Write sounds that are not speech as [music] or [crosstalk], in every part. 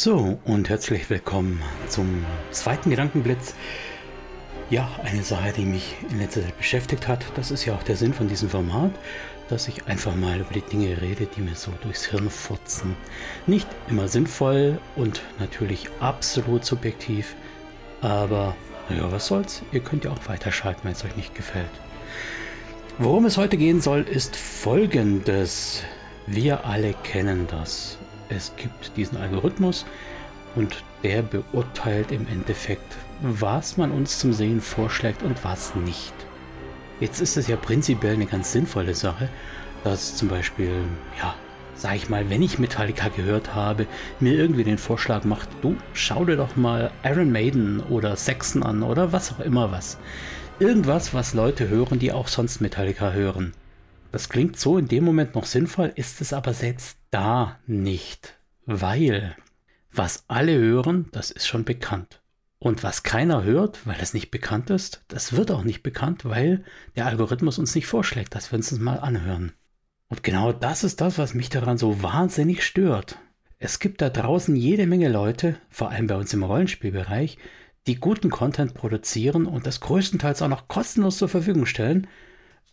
So, und herzlich willkommen zum zweiten Gedankenblitz. Ja, eine Sache, die mich in letzter Zeit beschäftigt hat, das ist ja auch der Sinn von diesem Format, dass ich einfach mal über die Dinge rede, die mir so durchs Hirn furzen. Nicht immer sinnvoll und natürlich absolut subjektiv, aber naja, was soll's, ihr könnt ja auch weiterschalten, wenn es euch nicht gefällt. Worum es heute gehen soll, ist folgendes. Wir alle kennen das es gibt diesen Algorithmus und der beurteilt im Endeffekt, was man uns zum Sehen vorschlägt und was nicht. Jetzt ist es ja prinzipiell eine ganz sinnvolle Sache, dass zum Beispiel, ja, sag ich mal, wenn ich Metallica gehört habe, mir irgendwie den Vorschlag macht, du schau dir doch mal Iron Maiden oder Saxon an oder was auch immer was. Irgendwas, was Leute hören, die auch sonst Metallica hören. Das klingt so in dem Moment noch sinnvoll, ist es aber selbst da nicht, weil was alle hören, das ist schon bekannt. Und was keiner hört, weil es nicht bekannt ist, das wird auch nicht bekannt, weil der Algorithmus uns nicht vorschlägt, dass wir uns das mal anhören. Und genau das ist das, was mich daran so wahnsinnig stört. Es gibt da draußen jede Menge Leute, vor allem bei uns im Rollenspielbereich, die guten Content produzieren und das größtenteils auch noch kostenlos zur Verfügung stellen,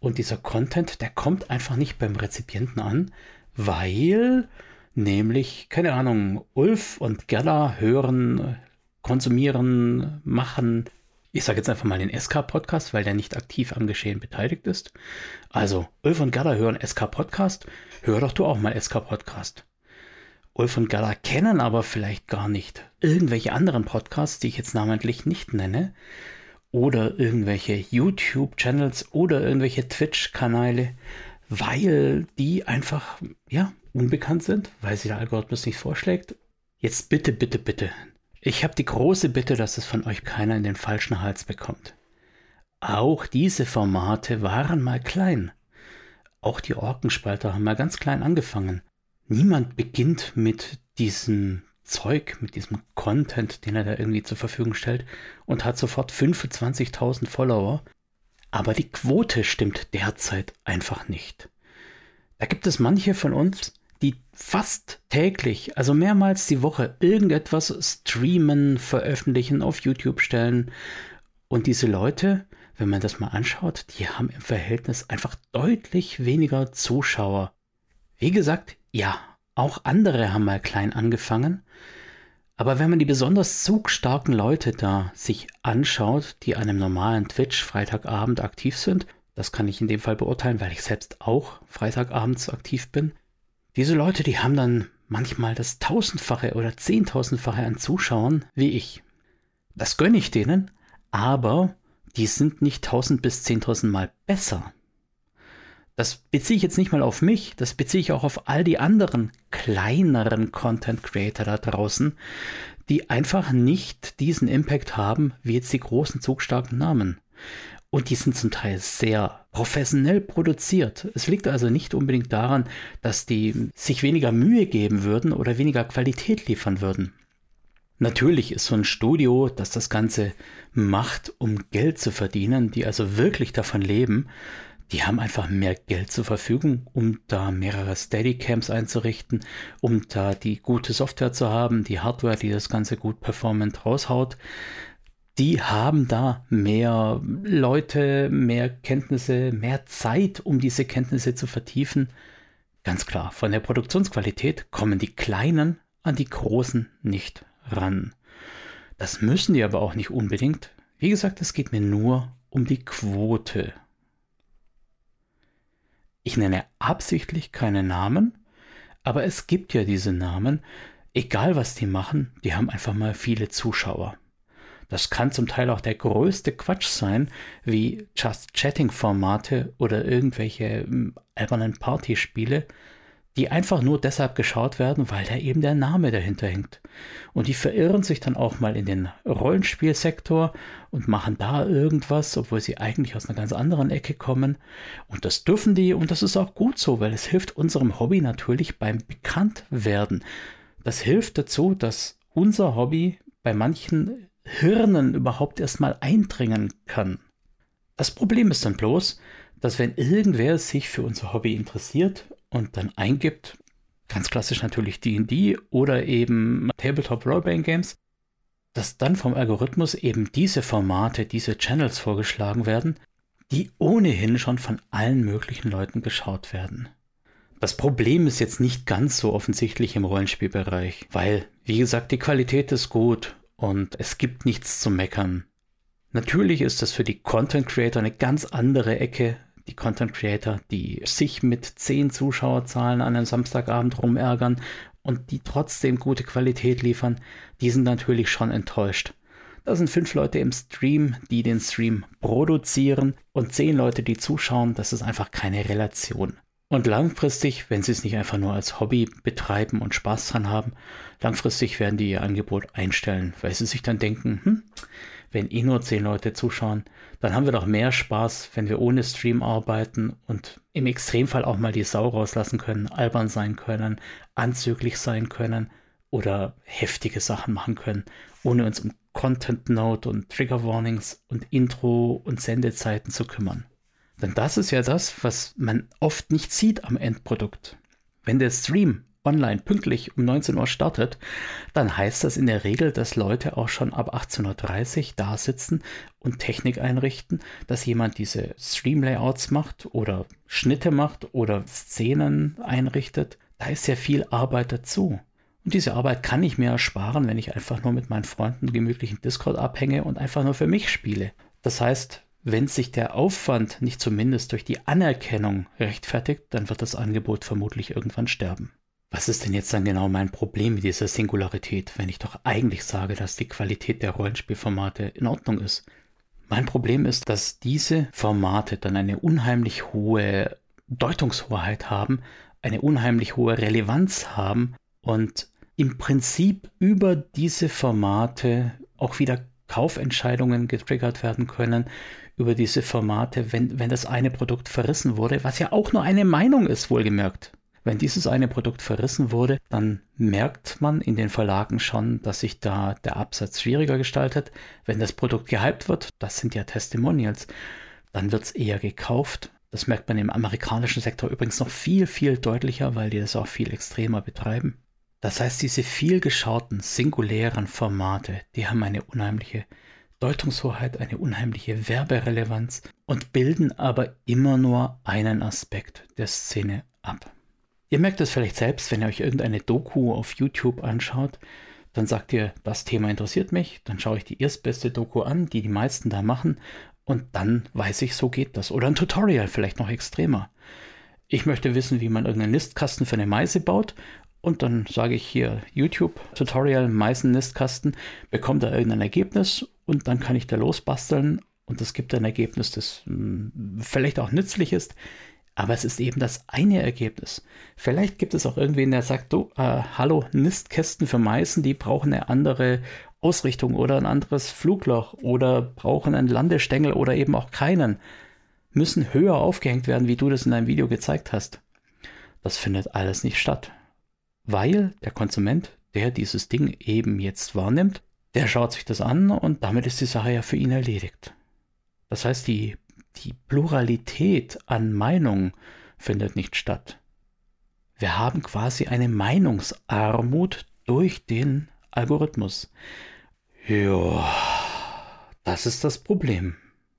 und dieser Content, der kommt einfach nicht beim Rezipienten an, weil nämlich, keine Ahnung, Ulf und Gerda hören, konsumieren, machen, ich sage jetzt einfach mal den SK-Podcast, weil der nicht aktiv am Geschehen beteiligt ist. Also, Ulf und Gerda hören SK-Podcast, hör doch du auch mal SK-Podcast. Ulf und Gerda kennen aber vielleicht gar nicht irgendwelche anderen Podcasts, die ich jetzt namentlich nicht nenne oder irgendwelche YouTube-Channels oder irgendwelche Twitch-Kanäle, weil die einfach, ja, unbekannt sind, weil sie der Algorithmus nicht vorschlägt. Jetzt bitte, bitte, bitte. Ich habe die große Bitte, dass es von euch keiner in den falschen Hals bekommt. Auch diese Formate waren mal klein. Auch die Orkenspalter haben mal ganz klein angefangen. Niemand beginnt mit diesen Zeug, mit diesem Content, den er da irgendwie zur Verfügung stellt und hat sofort 25.000 Follower. Aber die Quote stimmt derzeit einfach nicht. Da gibt es manche von uns, die fast täglich, also mehrmals die Woche, irgendetwas streamen, veröffentlichen, auf YouTube stellen. Und diese Leute, wenn man das mal anschaut, die haben im Verhältnis einfach deutlich weniger Zuschauer. Wie gesagt, ja, auch andere haben mal klein angefangen. Aber wenn man die besonders zugstarken Leute da sich anschaut, die an einem normalen Twitch Freitagabend aktiv sind, das kann ich in dem Fall beurteilen, weil ich selbst auch Freitagabends aktiv bin. Diese Leute, die haben dann manchmal das tausendfache oder zehntausendfache an Zuschauern wie ich. Das gönne ich denen, aber die sind nicht tausend bis zehntausend Mal besser. Das beziehe ich jetzt nicht mal auf mich, das beziehe ich auch auf all die anderen kleineren Content Creator da draußen, die einfach nicht diesen Impact haben wie jetzt die großen zugstarken Namen. Und die sind zum Teil sehr professionell produziert. Es liegt also nicht unbedingt daran, dass die sich weniger Mühe geben würden oder weniger Qualität liefern würden. Natürlich ist so ein Studio, das das Ganze macht, um Geld zu verdienen, die also wirklich davon leben, die haben einfach mehr Geld zur Verfügung, um da mehrere Steadycams einzurichten, um da die gute Software zu haben, die Hardware, die das Ganze gut performant raushaut. Die haben da mehr Leute, mehr Kenntnisse, mehr Zeit, um diese Kenntnisse zu vertiefen. Ganz klar, von der Produktionsqualität kommen die Kleinen an die Großen nicht ran. Das müssen die aber auch nicht unbedingt. Wie gesagt, es geht mir nur um die Quote. Ich nenne absichtlich keine Namen, aber es gibt ja diese Namen, egal was die machen, die haben einfach mal viele Zuschauer. Das kann zum Teil auch der größte Quatsch sein, wie Just Chatting Formate oder irgendwelche hm, albernen Partyspiele, die einfach nur deshalb geschaut werden, weil da eben der Name dahinter hängt. Und die verirren sich dann auch mal in den Rollenspielsektor und machen da irgendwas, obwohl sie eigentlich aus einer ganz anderen Ecke kommen. Und das dürfen die und das ist auch gut so, weil es hilft unserem Hobby natürlich beim Bekanntwerden. Das hilft dazu, dass unser Hobby bei manchen Hirnen überhaupt erstmal eindringen kann. Das Problem ist dann bloß, dass wenn irgendwer sich für unser Hobby interessiert und dann eingibt, ganz klassisch natürlich D&D oder eben Tabletop Roleplaying Games, dass dann vom Algorithmus eben diese Formate, diese Channels vorgeschlagen werden, die ohnehin schon von allen möglichen Leuten geschaut werden. Das Problem ist jetzt nicht ganz so offensichtlich im Rollenspielbereich, weil, wie gesagt, die Qualität ist gut und es gibt nichts zu meckern. Natürlich ist das für die Content Creator eine ganz andere Ecke. Die Content Creator, die sich mit 10 Zuschauerzahlen an einem Samstagabend rumärgern und die trotzdem gute Qualität liefern, die sind natürlich schon enttäuscht. Da sind fünf Leute im Stream, die den Stream produzieren und zehn Leute, die zuschauen. Das ist einfach keine Relation. Und langfristig, wenn sie es nicht einfach nur als Hobby betreiben und Spaß dran haben, langfristig werden die ihr Angebot einstellen, weil sie sich dann denken, hm, wenn eh nur zehn Leute zuschauen, dann haben wir doch mehr Spaß, wenn wir ohne Stream arbeiten und im Extremfall auch mal die Sau rauslassen können, albern sein können, anzüglich sein können oder heftige Sachen machen können, ohne uns um Content Note und Trigger Warnings und Intro und Sendezeiten zu kümmern. Denn das ist ja das, was man oft nicht sieht am Endprodukt. Wenn der Stream online pünktlich um 19 Uhr startet, dann heißt das in der Regel, dass Leute auch schon ab 18.30 Uhr da sitzen und Technik einrichten, dass jemand diese Stream-Layouts macht oder Schnitte macht oder Szenen einrichtet. Da ist sehr viel Arbeit dazu. Und diese Arbeit kann ich mir ersparen, wenn ich einfach nur mit meinen Freunden gemütlichen Discord abhänge und einfach nur für mich spiele. Das heißt, wenn sich der Aufwand nicht zumindest durch die Anerkennung rechtfertigt, dann wird das Angebot vermutlich irgendwann sterben. Was ist denn jetzt dann genau mein Problem mit dieser Singularität, wenn ich doch eigentlich sage, dass die Qualität der Rollenspielformate in Ordnung ist? Mein Problem ist, dass diese Formate dann eine unheimlich hohe Deutungshoheit haben, eine unheimlich hohe Relevanz haben und im Prinzip über diese Formate auch wieder Kaufentscheidungen getriggert werden können, über diese Formate, wenn, wenn das eine Produkt verrissen wurde, was ja auch nur eine Meinung ist, wohlgemerkt. Wenn dieses eine Produkt verrissen wurde, dann merkt man in den Verlagen schon, dass sich da der Absatz schwieriger gestaltet. Wenn das Produkt gehypt wird, das sind ja Testimonials, dann wird es eher gekauft. Das merkt man im amerikanischen Sektor übrigens noch viel, viel deutlicher, weil die das auch viel extremer betreiben. Das heißt, diese viel geschauten, singulären Formate, die haben eine unheimliche Deutungshoheit, eine unheimliche Werberelevanz und bilden aber immer nur einen Aspekt der Szene ab. Ihr merkt es vielleicht selbst, wenn ihr euch irgendeine Doku auf YouTube anschaut, dann sagt ihr, das Thema interessiert mich, dann schaue ich die erstbeste Doku an, die die meisten da machen und dann weiß ich, so geht das. Oder ein Tutorial vielleicht noch extremer. Ich möchte wissen, wie man irgendeinen Nistkasten für eine Meise baut und dann sage ich hier YouTube Tutorial Meisen Nistkasten, bekommt da irgendein Ergebnis und dann kann ich da losbasteln und es gibt ein Ergebnis, das hm, vielleicht auch nützlich ist, aber es ist eben das eine Ergebnis. Vielleicht gibt es auch irgendwen, der sagt, du, äh, hallo, Nistkästen für Meißen, die brauchen eine andere Ausrichtung oder ein anderes Flugloch oder brauchen einen Landestängel oder eben auch keinen, müssen höher aufgehängt werden, wie du das in deinem Video gezeigt hast. Das findet alles nicht statt. Weil der Konsument, der dieses Ding eben jetzt wahrnimmt, der schaut sich das an und damit ist die Sache ja für ihn erledigt. Das heißt, die, die Pluralität an Meinungen findet nicht statt. Wir haben quasi eine Meinungsarmut durch den Algorithmus. Ja, das ist das Problem.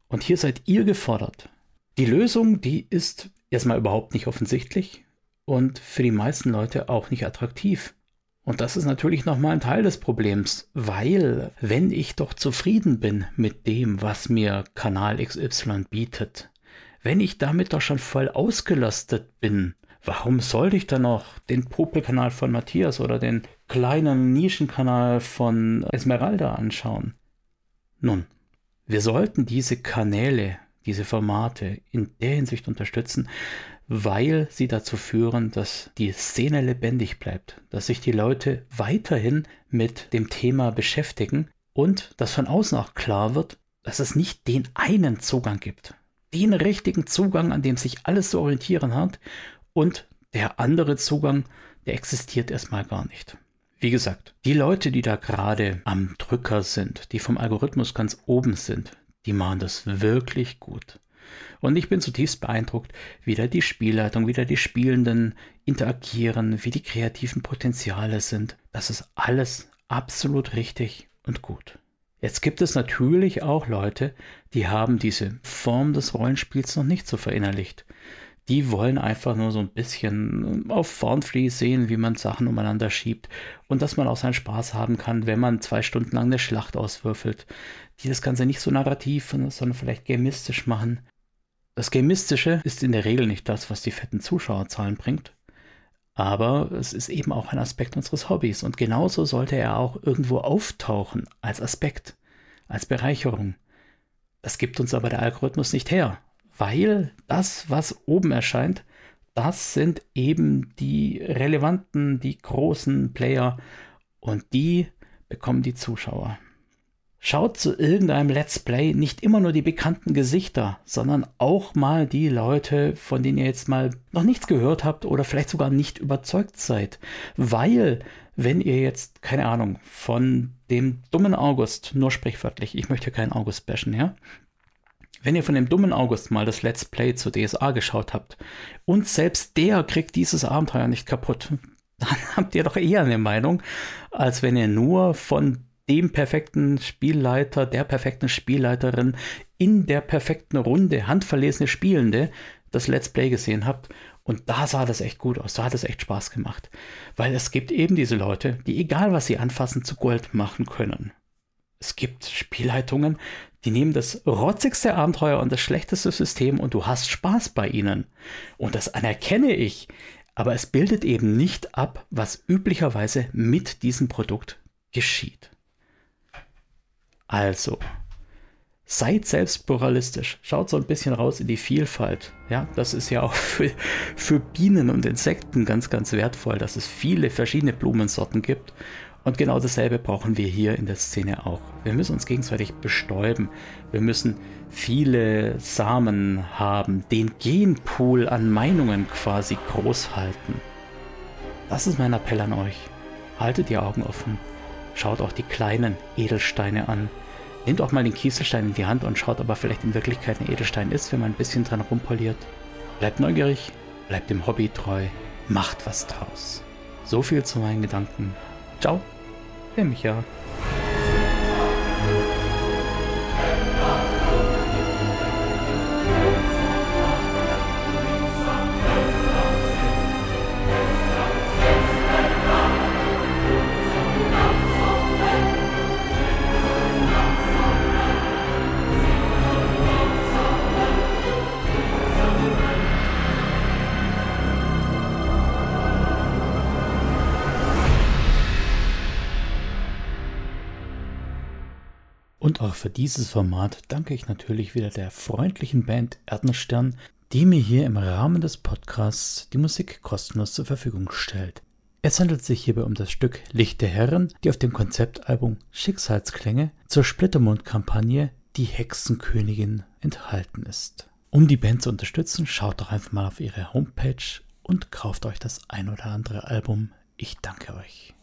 Und hier seid ihr gefordert. Die Lösung, die ist erstmal überhaupt nicht offensichtlich und für die meisten Leute auch nicht attraktiv. Und das ist natürlich nochmal ein Teil des Problems, weil wenn ich doch zufrieden bin mit dem, was mir Kanal XY bietet, wenn ich damit doch schon voll ausgelastet bin, warum sollte ich dann noch den Popelkanal von Matthias oder den kleinen Nischenkanal von Esmeralda anschauen? Nun, wir sollten diese Kanäle, diese Formate in der Hinsicht unterstützen, weil sie dazu führen, dass die Szene lebendig bleibt, dass sich die Leute weiterhin mit dem Thema beschäftigen und dass von außen auch klar wird, dass es nicht den einen Zugang gibt, den richtigen Zugang, an dem sich alles zu orientieren hat und der andere Zugang, der existiert erstmal gar nicht. Wie gesagt, die Leute, die da gerade am Drücker sind, die vom Algorithmus ganz oben sind, die machen das wirklich gut. Und ich bin zutiefst beeindruckt, wie da die Spielleitung, wie da die Spielenden interagieren, wie die kreativen Potenziale sind. Das ist alles absolut richtig und gut. Jetzt gibt es natürlich auch Leute, die haben diese Form des Rollenspiels noch nicht so verinnerlicht. Die wollen einfach nur so ein bisschen auf Thornfree sehen, wie man Sachen umeinander schiebt und dass man auch seinen Spaß haben kann, wenn man zwei Stunden lang eine Schlacht auswürfelt. Die das Ganze nicht so narrativ, sondern vielleicht gamistisch machen. Das Gamistische ist in der Regel nicht das, was die fetten Zuschauerzahlen bringt. Aber es ist eben auch ein Aspekt unseres Hobbys und genauso sollte er auch irgendwo auftauchen als Aspekt, als Bereicherung. Das gibt uns aber der Algorithmus nicht her, weil das, was oben erscheint, das sind eben die relevanten, die großen Player und die bekommen die Zuschauer. Schaut zu irgendeinem Let's Play nicht immer nur die bekannten Gesichter, sondern auch mal die Leute, von denen ihr jetzt mal noch nichts gehört habt oder vielleicht sogar nicht überzeugt seid. Weil, wenn ihr jetzt, keine Ahnung, von dem dummen August, nur sprichwörtlich, ich möchte keinen August bashen, ja? Wenn ihr von dem dummen August mal das Let's Play zu DSA geschaut habt und selbst der kriegt dieses Abenteuer nicht kaputt, [laughs] dann habt ihr doch eher eine Meinung, als wenn ihr nur von dem perfekten Spielleiter, der perfekten Spielleiterin in der perfekten Runde, handverlesene Spielende, das Let's Play gesehen habt. Und da sah das echt gut aus, da hat es echt Spaß gemacht. Weil es gibt eben diese Leute, die egal was sie anfassen, zu Gold machen können. Es gibt Spielleitungen, die nehmen das rotzigste Abenteuer und das schlechteste System und du hast Spaß bei ihnen. Und das anerkenne ich. Aber es bildet eben nicht ab, was üblicherweise mit diesem Produkt geschieht. Also, seid selbst pluralistisch. Schaut so ein bisschen raus in die Vielfalt. Ja, das ist ja auch [laughs] für, für Bienen und Insekten ganz, ganz wertvoll, dass es viele verschiedene Blumensorten gibt. Und genau dasselbe brauchen wir hier in der Szene auch. Wir müssen uns gegenseitig bestäuben. Wir müssen viele Samen haben, den Genpool an Meinungen quasi groß halten. Das ist mein Appell an euch. Haltet die Augen offen. Schaut auch die kleinen Edelsteine an. Nehmt auch mal den Kieselstein in die Hand und schaut, ob er vielleicht in Wirklichkeit ein Edelstein ist, wenn man ein bisschen dran rumpoliert. Bleibt neugierig, bleibt dem Hobby treu, macht was draus. So viel zu meinen Gedanken. Ciao, der Micha. Für dieses Format danke ich natürlich wieder der freundlichen Band Erdenstern, die mir hier im Rahmen des Podcasts die Musik kostenlos zur Verfügung stellt. Es handelt sich hierbei um das Stück Licht der Herren, die auf dem Konzeptalbum Schicksalsklänge zur Splittermond-Kampagne Die Hexenkönigin enthalten ist. Um die Band zu unterstützen, schaut doch einfach mal auf ihre Homepage und kauft euch das ein oder andere Album. Ich danke euch.